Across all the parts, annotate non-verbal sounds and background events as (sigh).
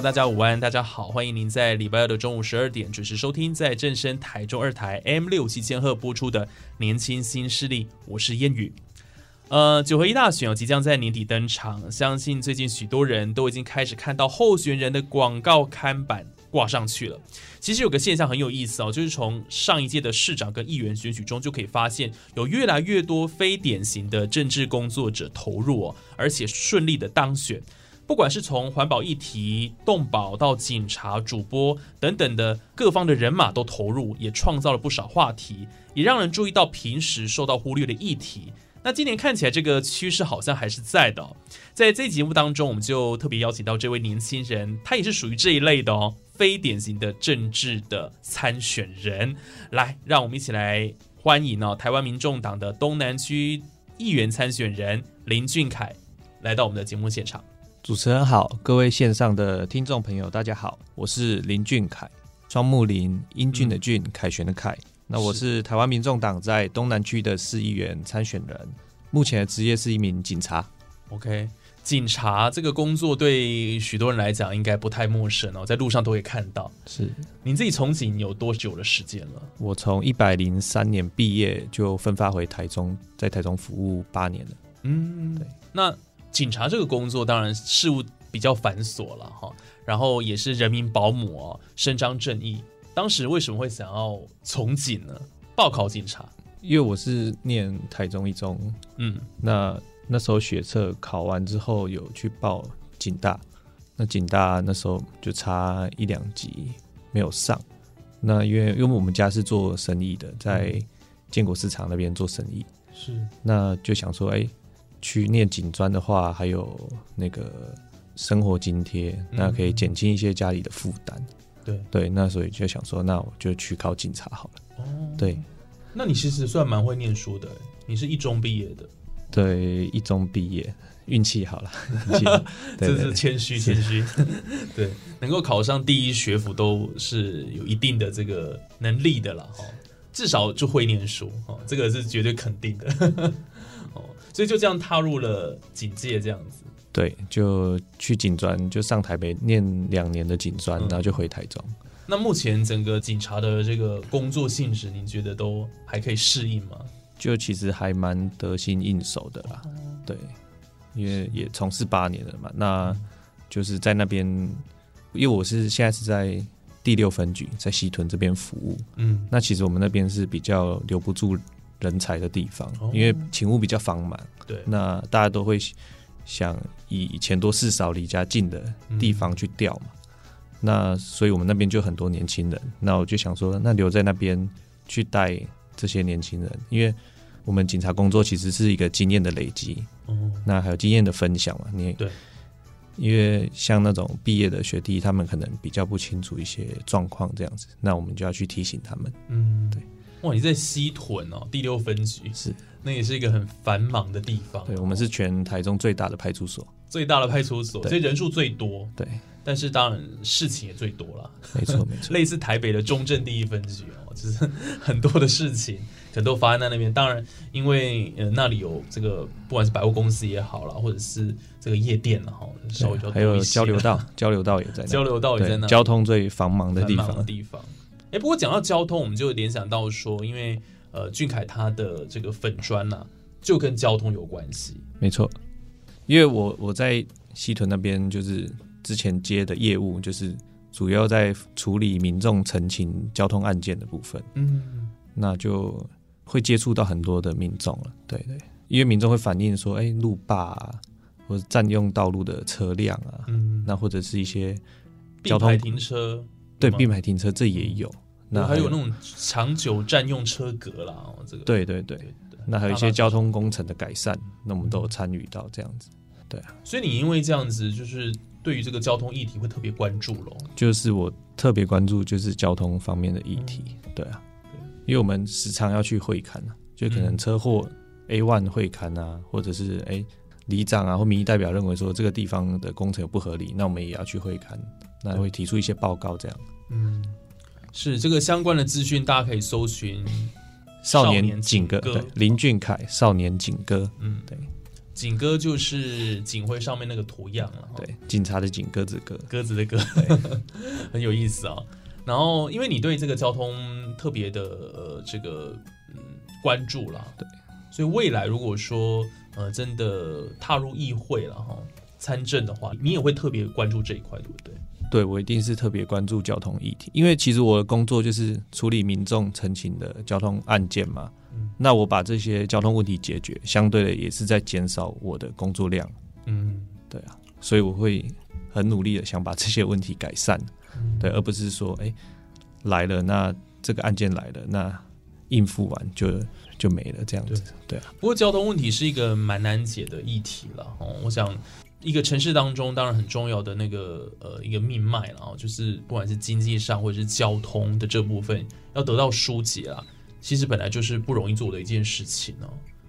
大家午安，大家好，欢迎您在礼拜二的中午十二点准时收听，在正声台中二台 M 六七千赫播出的《年轻新势力》，我是烟雨。呃，九合一大选哦，即将在年底登场，相信最近许多人都已经开始看到候选人的广告看板挂上去了。其实有个现象很有意思哦，就是从上一届的市长跟议员选举中就可以发现，有越来越多非典型的政治工作者投入哦，而且顺利的当选。不管是从环保议题、动保到警察、主播等等的各方的人马都投入，也创造了不少话题，也让人注意到平时受到忽略的议题。那今年看起来这个趋势好像还是在的。在这节目当中，我们就特别邀请到这位年轻人，他也是属于这一类的哦，非典型的政治的参选人。来，让我们一起来欢迎哦，台湾民众党的东南区议员参选人林俊凯来到我们的节目现场。主持人好，各位线上的听众朋友，大家好，我是林俊凯，双木林，英俊的俊，凯旋的凯。那我是台湾民众党在东南区的市议员参选人，目前的职业是一名警察。OK，警察这个工作对许多人来讲应该不太陌生哦，在路上都会看到。是您自己从警有多久的时间了？我从一百零三年毕业就分发回台中，在台中服务八年了。嗯，对。那警察这个工作当然事务比较繁琐了哈，然后也是人民保姆哦，伸张正义。当时为什么会想要从警呢？报考警察？因为我是念台中一中，嗯，那那时候学测考完之后有去报警大，那警大那时候就差一两级没有上。那因为因为我们家是做生意的，在建国市场那边做生意，是那就想说，哎、去念警专的话，还有那个生活津贴，那可以减轻一些家里的负担。对对，那所以就想说，那我就去考警察好了。哦。对那你其实算蛮会念书的，你是一中毕业的，对，一中毕业，运气好了，(laughs) 这是谦虚谦虚。(laughs) 对，能够考上第一学府都是有一定的这个能力的了哈，至少就会念书哈，这个是绝对肯定的。哦，所以就这样踏入了警界这样子。对，就去警专，就上台北念两年的警专，嗯然后就回台中。那目前整个警察的这个工作性质，您觉得都还可以适应吗？就其实还蛮得心应手的啦，对，因为也从事八年了嘛，那就是在那边，因为我是现在是在第六分局，在西屯这边服务，嗯，那其实我们那边是比较留不住人才的地方，哦因为勤务比较繁忙，对，那大家都会想以钱多事少、离家近的地方去调嘛。那所以我们那边就很多年轻人，那我就想说，那留在那边去带这些年轻人，因为我们警察工作其实是一个经验的累积，哦，那还有经验的分享嘛。你对，因为像那种毕业的学弟，他们可能比较不清楚一些状况这样子，那我们就要去提醒他们。嗯，对。哇，你在西屯哦，第六分局是，那也是一个很繁忙的地方。对，我们是全台中最大的派出所。最大的派出所，所以人数最多，对，但是当然事情也最多了。没错没错。(laughs) 类似台北的中正第一分局哦，就是 (laughs) 很多的事情可能都发生在那边。当然，因为呃那里有这个不管是百货公司也好啦，或者是这个夜店了哈，稍微比较还有交流道，交流道也在那，(laughs) 交流道也在那交通最繁忙的地方。地方。哎，不过讲到交通，我们就联想到说，因为呃俊凯他的这个粉砖呐、就跟交通有关系。没错，因为我我在西屯那边就是之前接的业务，就是主要在处理民众陈情交通案件的部分，嗯，那就会接触到很多的民众了。对对，因为民众会反映说，哎、路霸、啊、或者占用道路的车辆啊，嗯，那或者是一些交通停车，吗对并排停车这也有。那还有那种长久占用车格啦，哦，这个。对对对，那还有一些交通工程的改善，那我们都有参与到这样子。对啊。所以你因为这样子，就是对于这个交通议题会特别关注咯。就是我特别关注就是交通方面的议题，对啊，因为我们时常要去会刊啊，就可能嗯。车祸 A one 会刊啊，或者是哎里长啊或民意代表认为说这个地方的工程有不合理，那我们也要去会刊，那会提出一些报告这样。嗯，是这个相关的资讯，大家可以搜寻 (laughs) 少年年警歌，对，林俊凯少年景歌，嗯，对，警歌就是警徽上面那个图样了，对，警察的警鸽子歌，鸽。子的歌，(laughs) 很有意思啊。然后，因为你对这个交通特别的呃这个嗯关注啦，对，所以未来如果说呃真的踏入议会了哈参政的话，你也会特别关注这一块，对不对？对我一定是特别关注交通议题，因为其实我的工作就是处理民众陈情的交通案件嘛。嗯那我把这些交通问题解决，相对的也是在减少我的工作量，嗯，对啊，所以我会很努力的想把这些问题改善，嗯对，而不是说哎、来了，那这个案件来了，那应付完就就没了这样子，对啊，不过交通问题是一个蛮难解的议题了哦。我想一个城市当中，当然很重要的那个呃一个命脉了哦，就是不管是经济上或者是交通的这部分要得到疏解啊，其实本来就是不容易做的一件事情哦。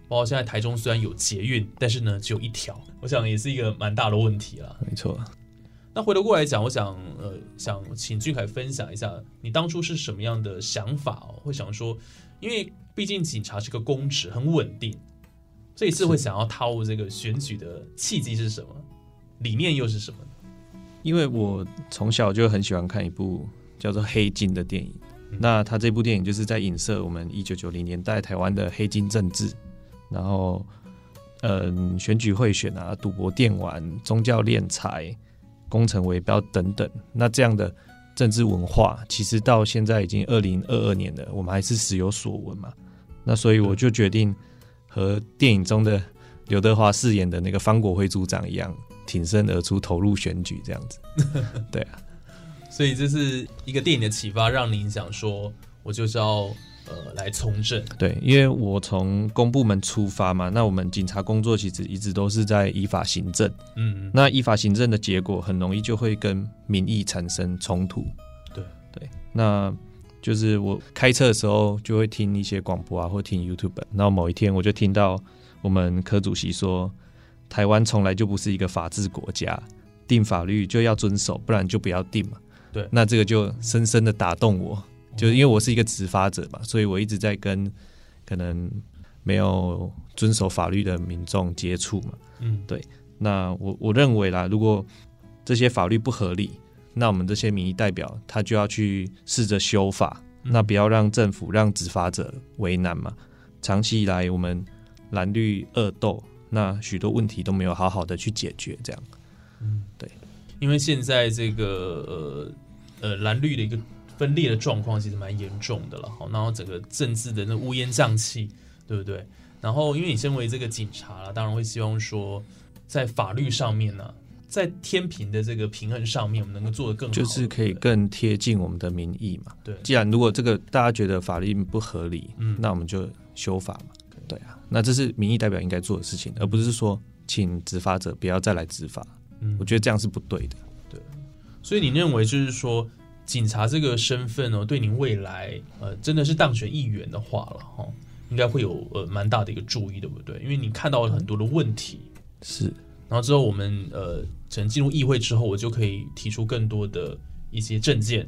包括现在台中虽然有捷运，但是呢只有一条，我想也是一个蛮大的问题啦。没错。那回头过来讲，我想呃想请俊凯分享一下，你当初是什么样的想法哦？会想说，因为毕竟警察是个公职，很稳定，这一次会想要踏入这个选举的契机是什么？理念又是什么呢？因为我从小就很喜欢看一部叫做《黑金》的电影。嗯那他这部电影就是在影射我们一九九零年代台湾的黑金政治，然后嗯选举贿选啊、赌博电玩、宗教敛财、工程围标等等。那这样的政治文化，其实到现在已经二零二二年了，我们还是时有所闻嘛。那所以我就决定和电影中的刘德华饰演的那个方国辉组长一样，挺身而出，投入选举这样子。(laughs) 对啊，所以这是一个电影的启发，让您想说，我就是要呃来从政。对，因为我从公部门出发嘛，那我们警察工作其实一直都是在依法行政。嗯，那依法行政的结果，很容易就会跟民意产生冲突。对对，那就是我开车的时候就会听一些广播啊，或听 YouTube。然后某一天我就听到我们科主席说，台湾从来就不是一个法治国家，定法律就要遵守，不然就不要定嘛。对那这个就深深的打动我，就是因为我是一个执法者嘛，所以我一直在跟可能没有遵守法律的民众接触嘛。嗯，对那我我认为啦，如果这些法律不合理，那我们这些民意代表他就要去试着修法，嗯那不要让政府让执法者为难嘛。长期以来，我们蓝绿恶斗，那许多问题都没有好好的去解决，这样嗯，对因为现在这个呃呃蓝绿的一个分裂的状况其实蛮严重的了，好，然后整个政治的那乌烟瘴气，对不对？然后因为你身为这个警察了，当然会希望说在法律上面呢、在天平的这个平衡上面，我们能够做得更好，就是可以更贴近我们的民意嘛。对既然如果这个大家觉得法律不合理，嗯那我们就修法嘛。对啊，那这是民意代表应该做的事情，而不是说请执法者不要再来执法。嗯我觉得这样是不对的。对所以你认为就是说，警察这个身份哦，对您未来呃真的是当选议员的话了哈，应该会有呃蛮大的一个注意，对不对？因为你看到了很多的问题，是然后之后我们呃，可能进入议会之后，我就可以提出更多的一些政见，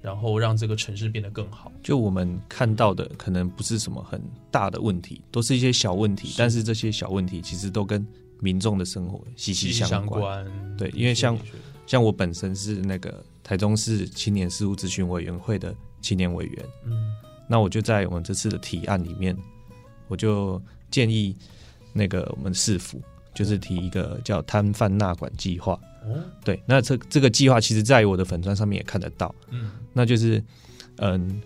然后让这个城市变得更好。就我们看到的，可能不是什么很大的问题，都是一些小问题，但是这些小问题其实都跟民众的生活息息相关。对因为像像我本身是那个台中市青年事务咨询委员会的青年委员，嗯那我就在我们这次的提案里面，我就建议那个我们市府就是提一个叫摊贩纳管计划。哦对，那这这个计划其实在我的粉砖上面也看得到，嗯那就是嗯，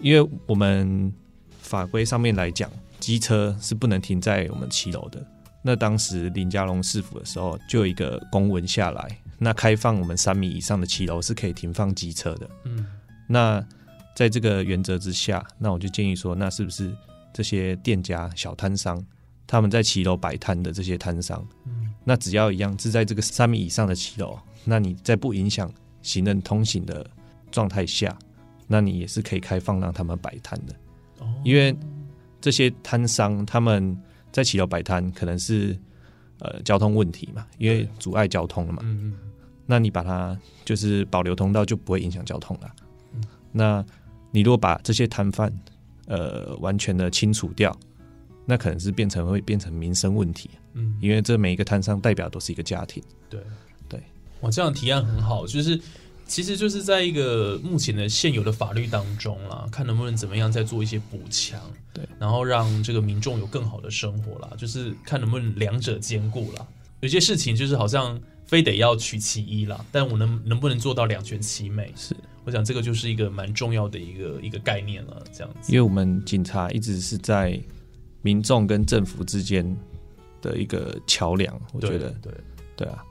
因为我们法规上面来讲，机车是不能停在我们七楼的。那当时林家龙市府的时候，就有一个公文下来，那开放我们三米以上的七楼是可以停放机车的。嗯那在这个原则之下，那我就建议说，那是不是这些店家、小摊商，他们在骑楼摆摊的这些摊商，嗯那只要一样是在这个三米以上的骑楼，那你在不影响行人通行的状态下，那你也是可以开放让他们摆摊的。哦因为这些摊商他们在骑楼摆摊，可能是呃交通问题嘛，因为阻碍交通了嘛。嗯嗯那你把它就是保留通道，就不会影响交通了。嗯那你如果把这些摊贩呃完全的清除掉，那可能是变成会变成民生问题，嗯，因为这每一个摊商代表都是一个家庭。对对，哇，这样提案很好，就是其实就是在一个目前的现有的法律当中啦，看能不能怎么样再做一些补强，对，然后让这个民众有更好的生活啦，就是看能不能两者兼顾啦。有些事情就是好像非得要取其一啦，但我能能不能做到两全其美？是我想这个就是一个蛮重要的一个一个概念了，这样子因。为我们警察一直是在民众跟政府之间的一个桥梁，我觉得对，对啊，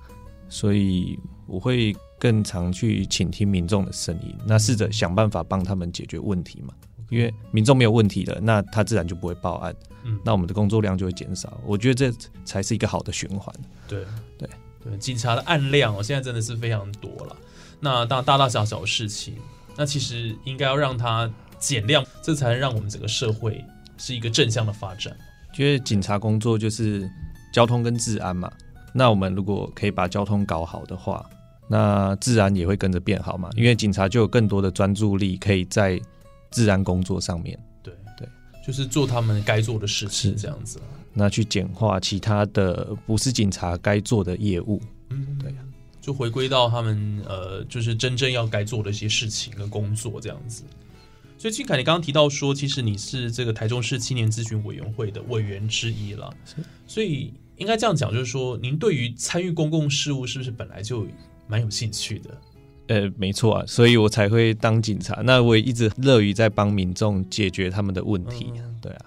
所以我会更常去倾听民众的声音，那试着想办法帮他们解决问题嘛。因为民众没有问题了，那他自然就不会报案，嗯那我们的工作量就会减少。我觉得这才是一个好的循环。对对对，警察的案量哦，现在真的是非常多了。那大大大小小的事情，那其实应该要让它减量，这才能让我们整个社会是一个正向的发展。因为警察工作就是交通跟治安嘛，那我们如果可以把交通搞好的话，那治安也会跟着变好嘛，因为警察就有更多的专注力可以在治安工作上面。对对，就是做他们该做的事情，是这样子。那去简化其他的不是警察该做的业务。嗯，对就回归到他们呃，就是真正要该做的一些事情跟工作这样子。所以俊凯，你刚刚提到说，其实你是这个台中市青年咨询委员会的委员之一了，所以应该这样讲，就是说，您对于参与公共事务是不是本来就蛮有兴趣的？呃，没错啊，所以我才会当警察。那我也一直乐于在帮民众解决他们的问题。嗯对啊，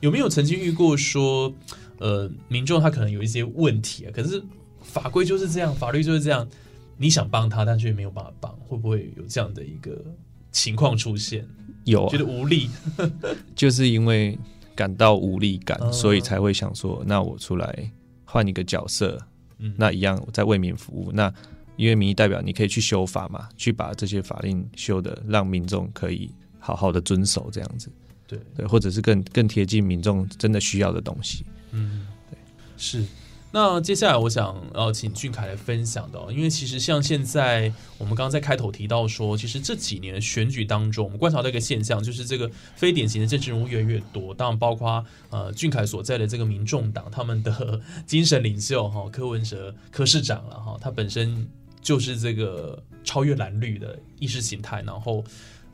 有没有曾经遇过说，呃，民众他可能有一些问题啊，可是法规就是这样，法律就是这样，你想帮他，但却没有办法帮，会不会有这样的一个情况出现？有啊觉得无力？(laughs) 就是因为感到无力感，哦所以才会想说，那我出来换一个角色，嗯，那一样我在为民服务。那因为民意代表，你可以去修法嘛，去把这些法令修的，让民众可以好好的遵守这样子，对，对，或者是更更贴近民众真的需要的东西。嗯，对，是。那接下来我想要请俊凯来分享的，因为其实像现在我们刚刚在开头提到说，其实这几年的选举当中，我们观察到一个现象，就是这个非典型的政治人物越来越多，当然包括呃俊凯所在的这个民众党，他们的精神领袖哈柯文哲柯市长了哈，他本身就是这个超越蓝绿的意识形态，然后。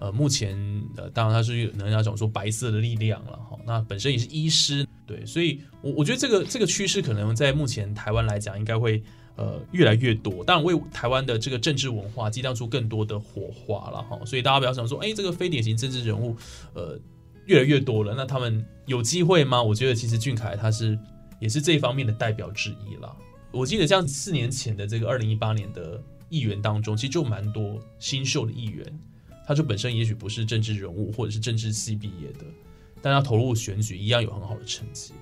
呃，目前呃，当然他是人家讲说白色的力量了哈，那本身也是医师，对，所以我我觉得这个这个趋势可能在目前台湾来讲，应该会呃越来越多，当然为台湾的这个政治文化激荡出更多的火花了哈，所以大家不要想说，哎，这个非典型政治人物呃越来越多了，那他们有机会吗？我觉得其实俊凯他是也是这一方面的代表之一啦。我记得像四年前的这个二零一八年的议员当中，其实就蛮多新秀的议员。他就本身也许不是政治人物或者是政治系毕业的，但他投入选举一样有很好的成绩。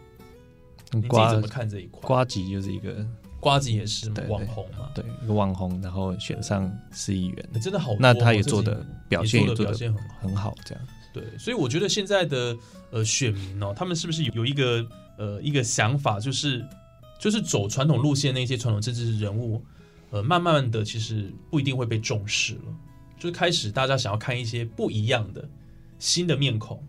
你自己怎么看这一块？瓜吉就是一个瓜吉也是网红嘛，对一个网红，然后选上市议员，欸真的好哦。那他也做的表现也做的的表现很好。很好，这样。对，所以我觉得现在的呃选民哦，他们是不是有有一个呃一个想法，就是就是走传统路线那些传统政治人物，呃，慢慢的其实不一定会被重视了，就是开始大家想要看一些不一样的新的面孔。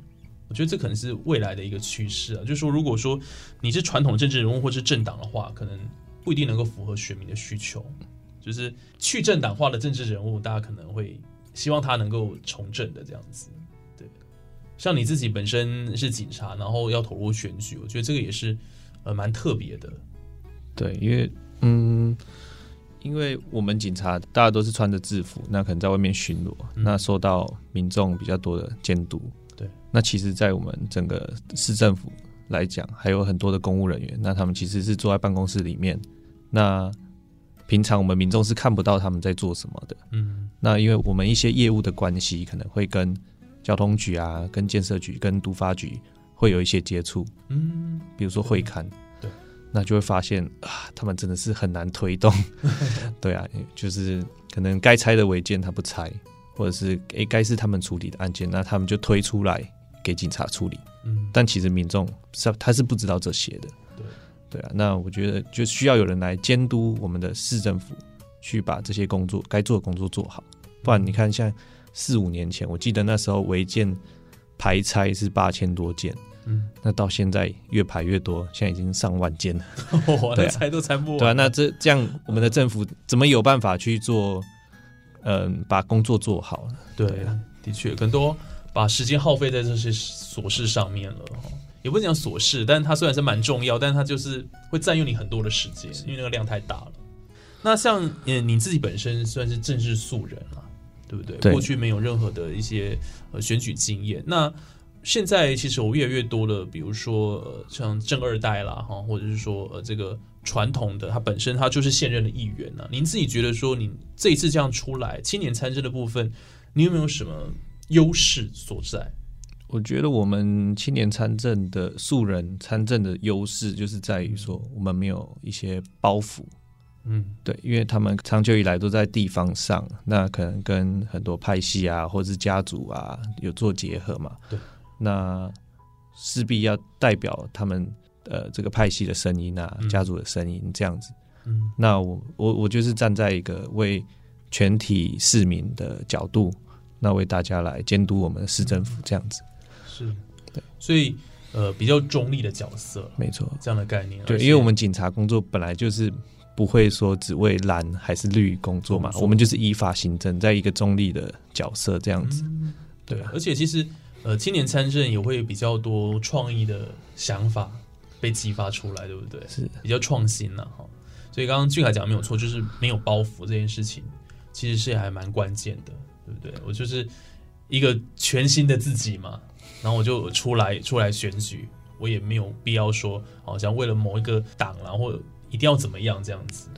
我觉得这可能是未来的一个趋势啊，就是说，如果说你是传统政治人物或是政党的话，可能不一定能够符合选民的需求。就是去政党化的政治人物，大家可能会希望他能够从政的这样子。对，像你自己本身是警察，然后要投入选举，我觉得这个也是呃蛮特别的。对，因为嗯，因为我们警察大家都是穿着制服，那可能在外面巡逻，嗯那受到民众比较多的监督。对，那其实，在我们整个市政府来讲，还有很多的公务人员，那他们其实是坐在办公室里面，那平常我们民众是看不到他们在做什么的。嗯。那因为我们一些业务的关系，可能会跟交通局啊、跟建设局、跟都发局会有一些接触，嗯，比如说会刊，对，那就会发现啊，他们真的是很难推动，对啊，就是可能该拆的违建他不拆，或者是诶该是他们处理的案件，那他们就推出来给警察处理，嗯但其实民众是他是不知道这些的，对对啊，那我觉得就需要有人来监督我们的市政府，去把这些工作该做的工作做好，不然你看像四五年前，我记得那时候违建排拆是八千多件。嗯，那到现在越排越多，现在已经上万件了，(laughs) 哇，对啊那猜都拆不完。对啊，那这这样我们的政府怎么有办法去做？嗯、把工作做好？对对啊，的确，更多把时间耗费在这些琐事上面了。哈也不是讲琐事，但是它虽然是蛮重要，但是它就是会占用你很多的时间，因为那个量太大了。那像嗯，你自己本身算是政治素人了，对不对？对过去没有任何的一些呃选举经验。那现在其实我越来越多的，比如说、呃、像正二代啦，哈，或者是说呃这个传统的，他本身他就是现任的议员呐、您自己觉得说，你这一次这样出来青年参政的部分，你有没有什么优势所在？我觉得我们青年参政的素人参政的优势，就是在于说我们没有一些包袱，嗯对，因为他们长久以来都在地方上，那可能跟很多派系啊，或者是家族啊有做结合嘛。对，那势必要代表他们呃这个派系的声音啊，嗯家族的声音这样子。嗯那我我我就是站在一个为全体市民的角度，那为大家来监督我们的市政府这样子。是，对，所以呃比较中立的角色，没错，这样的概念。对，因为我们警察工作本来就是不会说只为蓝还是绿工作嘛，作我们就是依法行政，在一个中立的角色这样子。嗯对啊而且其实呃青年参政也会比较多创意的想法被激发出来，对不对？是比较创新了哈。所以刚刚俊凯讲的没有错，就是没有包袱这件事情，其实是还蛮关键的，对不对？我就是一个全新的自己嘛，然后我就出来出来选举，我也没有必要说好像为了某一个党然后一定要怎么样这样子。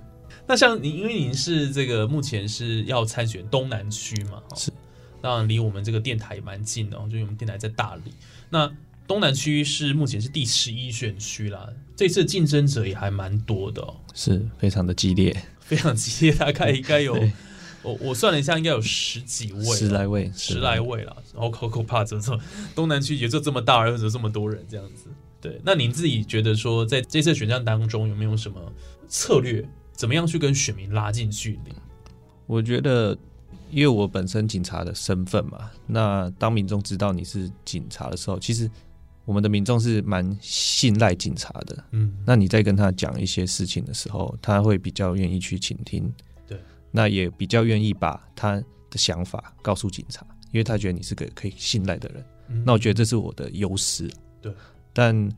那像您，因为您是这个目前是要参选东南区嘛，哈是，当然离我们这个电台也蛮近的哦，就我们电台在大理。那东南区是目前是第十一选区啦，这次竞争者也还蛮多的哦，是非常的激烈，非常激烈，大概应该有 (laughs) 我我算了一下，应该有十几位哦，十来位，十来位了，然后好可怕，怎么东南区也就这么大，而且这么多人这样子。对，那您自己觉得说，在这次选战当中有没有什么策略，怎么样去跟选民拉近距离？我觉得，因为我本身警察的身份嘛，那当民众知道你是警察的时候，其实我们的民众是蛮信赖警察的。嗯，那你在跟他讲一些事情的时候，他会比较愿意去倾听，对，那也比较愿意把他的想法告诉警察，因为他觉得你是个可以信赖的人。嗯。那我觉得这是我的优势，对，但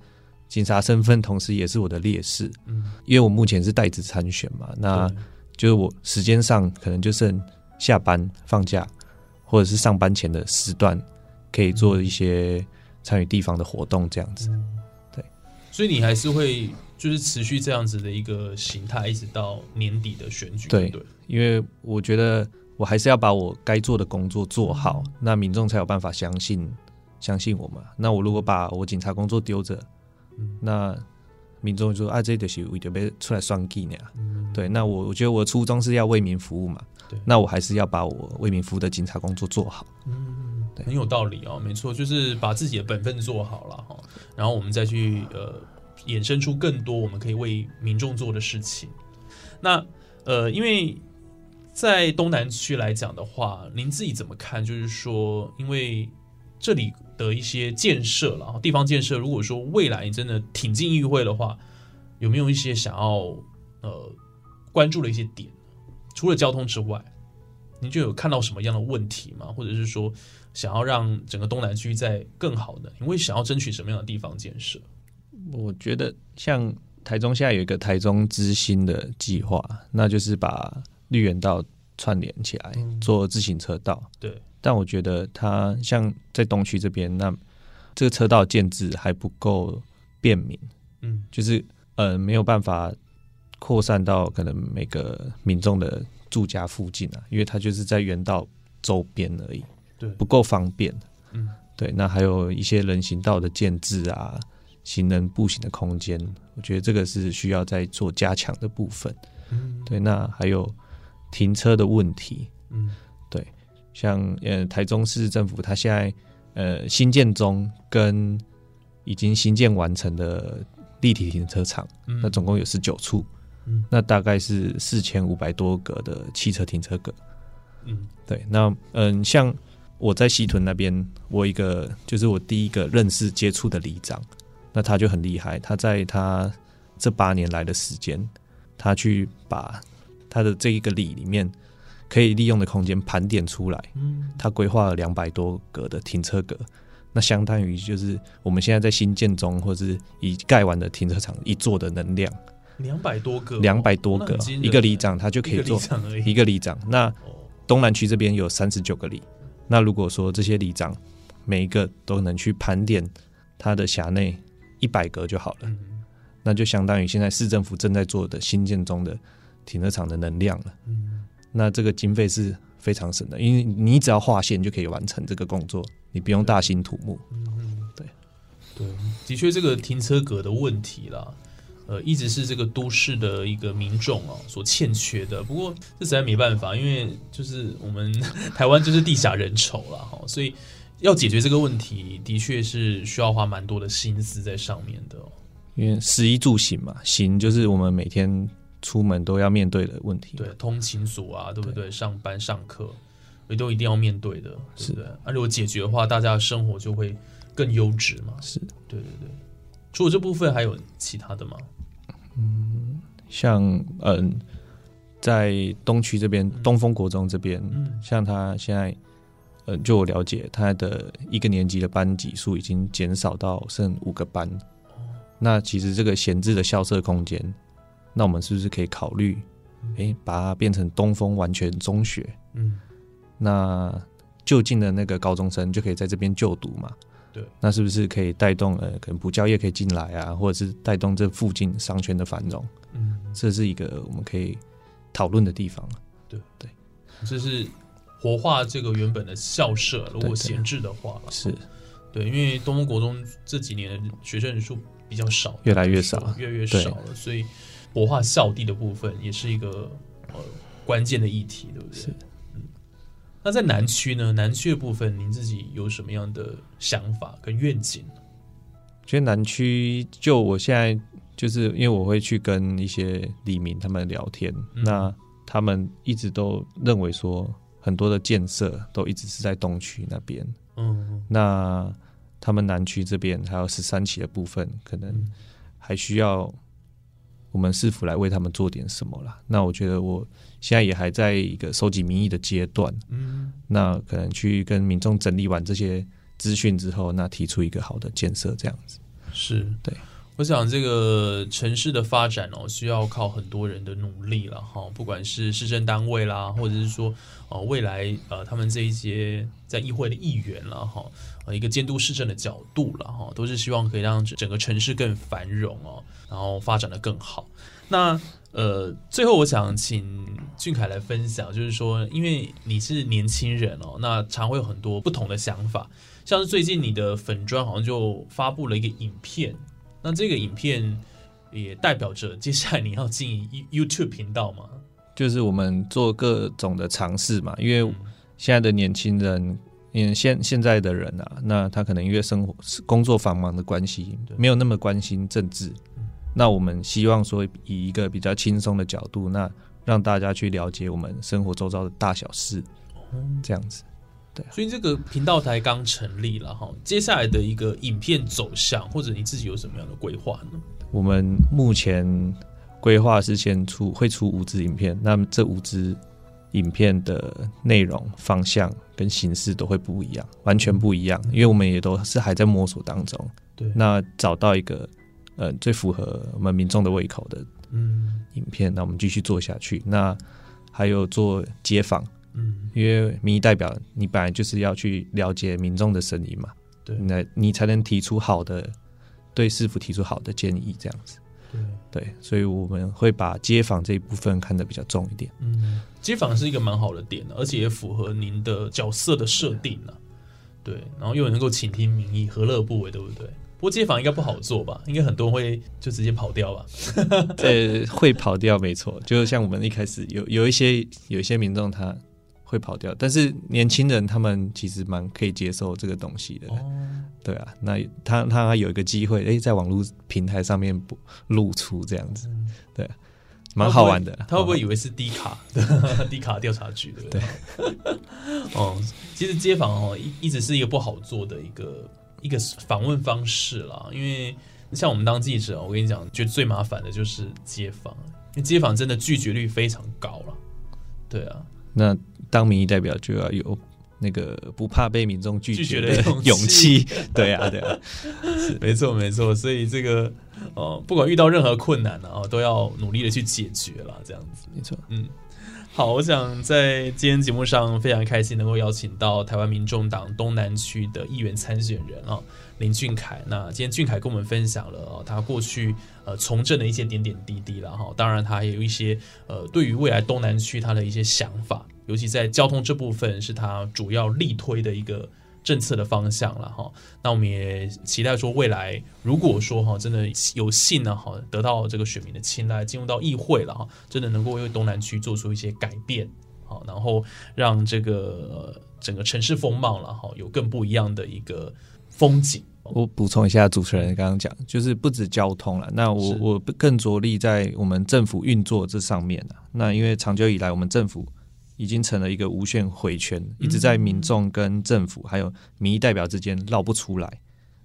警察身份同时也是我的劣势，嗯，因为我目前是代职参选嘛，那就是我时间上可能就剩下班放假或者是上班前的时段，可以做一些参与地方的活动这样子。对，所以你还是会就是持续这样子的一个形态，一直到年底的选举，对对，因为我觉得我还是要把我该做的工作做好，那民众才有办法相信相信我嘛。那我如果把我警察工作丢着，嗯那民众就说啊，这就是为着被出来算计呢。嗯，对，那我我觉得我的初衷是要为民服务嘛对，那我还是要把我为民服务的警察工作做好。嗯，很有道理哦，没错，就是把自己的本分做好了哈，然后我们再去呃衍生出更多我们可以为民众做的事情。那呃，因为在东南区来讲的话，您自己怎么看？就是说，因为这里的一些建设了，地方建设，如果说未来真的挺进议会的话，有没有一些想要呃关注的一些点？除了交通之外，您就有看到什么样的问题吗？或者是说，想要让整个东南区在更好的，你会想要争取什么样的地方建设？我觉得像台中现在有一个台中之星的计划，那就是把绿园道串联起来嗯。做自行车道。对，但我觉得它像在东区这边，那这个车道建制还不够便民，嗯。就是呃没有办法扩散到可能每个民众的住家附近啊，因为它就是在原道周边而已，对。不够方便。嗯。对，那还有一些人行道的建制啊，行人步行的空间，我觉得这个是需要再做加强的部分。嗯。对，那还有停车的问题，嗯。对像呃台中市政府，它现在呃新建中跟已经新建完成的立体停车场，嗯。那总共有十九处，嗯。那大概是四千五百多个的汽车停车格。嗯。对，那嗯，像我在西屯那边，我一个就是我第一个认识接触的里长，那他就很厉害，他在他这八年来的时间，他去把他的这一个里里面可以利用的空间盘点出来，嗯他规划了两百多个的停车格，那相当于就是我们现在在新建中或是已盖完的停车场一座的能量，两百多个哦，两百多个一个里长他就可以做一个里长，那。哦东南区这边有三十九个里，那如果说这些里长每一个都能去盘点他的辖内一百格就好了，嗯那就相当于现在市政府正在做的新建中的停车场的能量了。嗯那这个经费是非常省的，因为你只要划线就可以完成这个工作，你不用大兴土木。嗯，对对，的确这个停车格的问题啦。呃，一直是这个都市的一个民众哦所欠缺的。不过这实在没办法，因为就是我们台湾就是地狭人稠了哈，所以要解决这个问题，的确是需要花蛮多的心思在上面的、哦。因为食衣住行嘛，行就是我们每天出门都要面对的问题。对，通勤族啊，对不对？上班上课，也都一定要面对的，对不对？而，如果解决的话，大家的生活就会更优质嘛。是，对对对。除了这部分，还有其他的吗？像嗯，在东区这边，东风国中这边，嗯像他现在，呃，就我了解，他的一个年级的班级数已经减少到剩五个班。那其实这个闲置的校舍空间，那我们是不是可以考虑，诶、把它变成东风完全中学？嗯那就近的那个高中生就可以在这边就读嘛？对，那是不是可以带动呃，可能补教业可以进来啊，或者是带动这附近商圈的繁荣？嗯，这是一个我们可以讨论的地方。对。对。这是活化这个原本的校舍，如果闲置的话了，是。对，因为东风国中这几年的学生人数比较少，越来越少。越来越少了，所以活化校地的部分也是一个呃关键的议题，对不对？那在南区呢？南区的部分，您自己有什么样的想法跟愿景？觉得南区，就我现在就是因为我会去跟一些李明他们聊天，嗯那他们一直都认为说很多的建设都一直是在东区那边，嗯那他们南区这边还有十三期的部分，可能嗯还需要我们是否来为他们做点什么啦。那我觉得我现在也还在一个收集民意的阶段，嗯那可能去跟民众整理完这些资讯之后，那提出一个好的建设这样子。是对。我想这个城市的发展哦，需要靠很多人的努力了哈，不管是市政单位啦，或者是说呃未来呃他们这一些在议会的议员啦哈，呃一个监督市政的角度了哈，都是希望可以让整个城市更繁荣哦，然后发展的更好。那呃，最后我想请俊凯来分享，就是说，因为你是年轻人哦，那常会有很多不同的想法，像是最近你的粉砖好像就发布了一个影片，那这个影片也代表着接下来你要经营 You- YouTube 频道吗？就是我们做各种的尝试嘛，因为嗯现在的年轻人，因为现现在的人啊，那他可能因为生活工作繁忙的关系，没有那么关心政治。那我们希望说，以一个比较轻松的角度，那让大家去了解我们生活周遭的大小事，这样子。所以这个频道台刚成立了哈，接下来的一个影片走向，或者你自己有什么样的规划呢？我们目前规划是先出会出五支影片，那么这五支影片的内容、方向跟形式都会不一样，完全不一样，因为我们也都是还在摸索当中。对那找到一个呃最符合我们民众的胃口的嗯影片，那我们继续做下去。那还有做街访，嗯，因为民意代表你本来就是要去了解民众的声音嘛，对那你才能提出好的对市府提出好的建议，这样子。对，所以我们会把街访这一部分看得比较重一点。嗯，街访是一个蛮好的点，而且也符合您的角色的设定呢。对，然后又能够倾听民意，何乐不为，对不对？不过街访应该不好做吧？应该很多人会就直接跑掉吧？(laughs) 呃，会跑掉，没错。就像我们一开始有有一些有一些民众他会跑掉，但是年轻人他们其实蛮可以接受这个东西的。对啊，那他他有一个机会，哎，在网络平台上面不露出这样子，对，蛮好玩的。他会不会以为是低卡的 (laughs) 低卡调查局？对 (laughs) 不对？(laughs) 哦，其实街访哦，一一直是一个不好做的一个一个访问方式啦。因为像我们当记者，我跟你讲，觉得最麻烦的就是街访，因为街访真的拒绝率非常高了。对啊，那当民意代表就要有。那个不怕被民众拒绝的勇气，(laughs) 对啊，对啊，没错没错，所以这个哦，不管遇到任何困难呢，哦，都要努力的去解决了，这样子，没错，嗯，好，我想在今天节目上非常开心能够邀请到台湾民众党东南区的议员参选人啊林俊凯，那今天俊凯跟我们分享了他过去呃从政的一些点点滴滴了哈，当然他也有一些呃对于未来东南区他的一些想法。尤其在交通这部分，是它主要力推的一个政策的方向了哈。那我们也期待说，未来如果说哈，真的有幸呢哈，得到这个选民的青睐，进入到议会了哈，真的能够为东南区做出一些改变，好，然后让这个整个城市风貌了哈，有更不一样的一个风景。我补充一下，主持人刚刚讲，就是不止交通了，那我我更着力在我们政府运作这上面了。那因为长久以来，我们政府已经成了一个无限回圈，一直在民众跟政府还有民意代表之间绕不出来。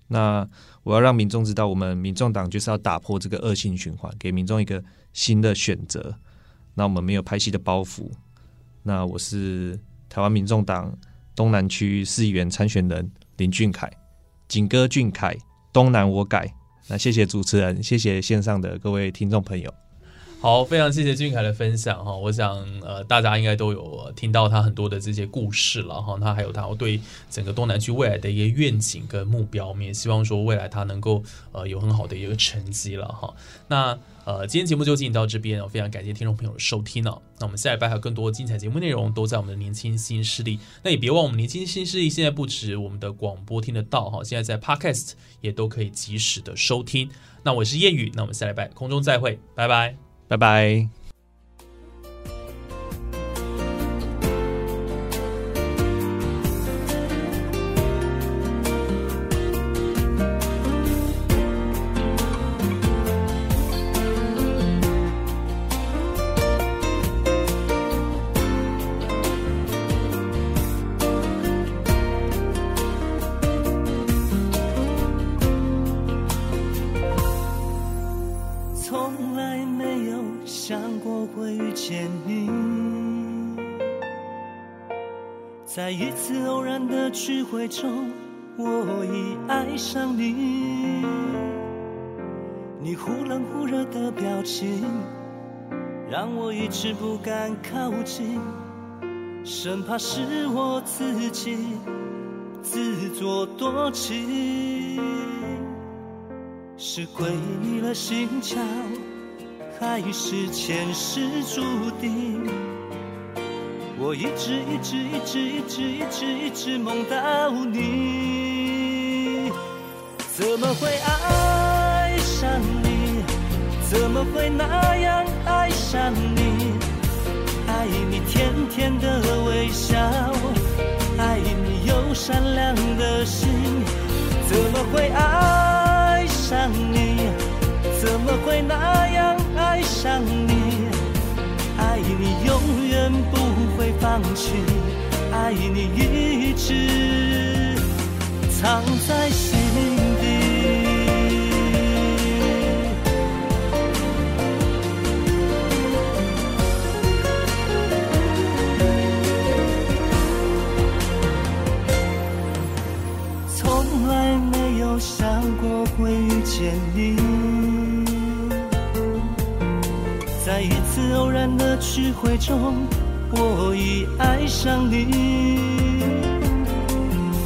那我要让民众知道，我们民众党就是要打破这个恶性循环，给民众一个新的选择。那我们没有拍戏的包袱。那我是台湾民众党东南区市议员参选人林俊凯，景哥俊凯，东南我改。那谢谢主持人，谢谢线上的各位听众朋友。好，非常谢谢俊凯的分享哈。我想呃，大家应该都有听到他很多的这些故事了哈。他还有他对整个东南区未来的一些愿景跟目标，我们也希望说未来他能够呃有很好的一个成绩了哈。那呃，今天节目就进行到这边，我非常感谢听众朋友的收听哦。那我们下礼拜还有更多精彩节目内容都在我们的年轻新势力。那也别忘我们年轻新势力现在不止我们的广播听得到哈，现在在 Podcast 也都可以及时的收听。那我是谚语，那我们下礼拜空中再会，拜拜。拜拜。见你，在一次偶然的聚会中，我已爱上你。你忽冷忽热的表情，让我一直不敢靠近，生怕是我自己自作多情。是鬼迷了心窍，还是前世注定？我一直一直一直一直一直一直梦到你，怎么会爱上你？怎么会那样爱上你？爱你甜甜的微笑，爱你有善良的心。怎么会爱上你？怎么会那样爱上你？爱你永远不。会放弃，爱你一直藏在心底。从来没有想过会遇见你，然的聚会中。我已爱上你，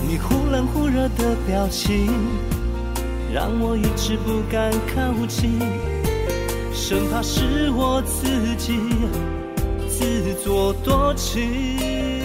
你忽冷忽热的表情，让我一直不敢靠近，生怕是我自己自作多情。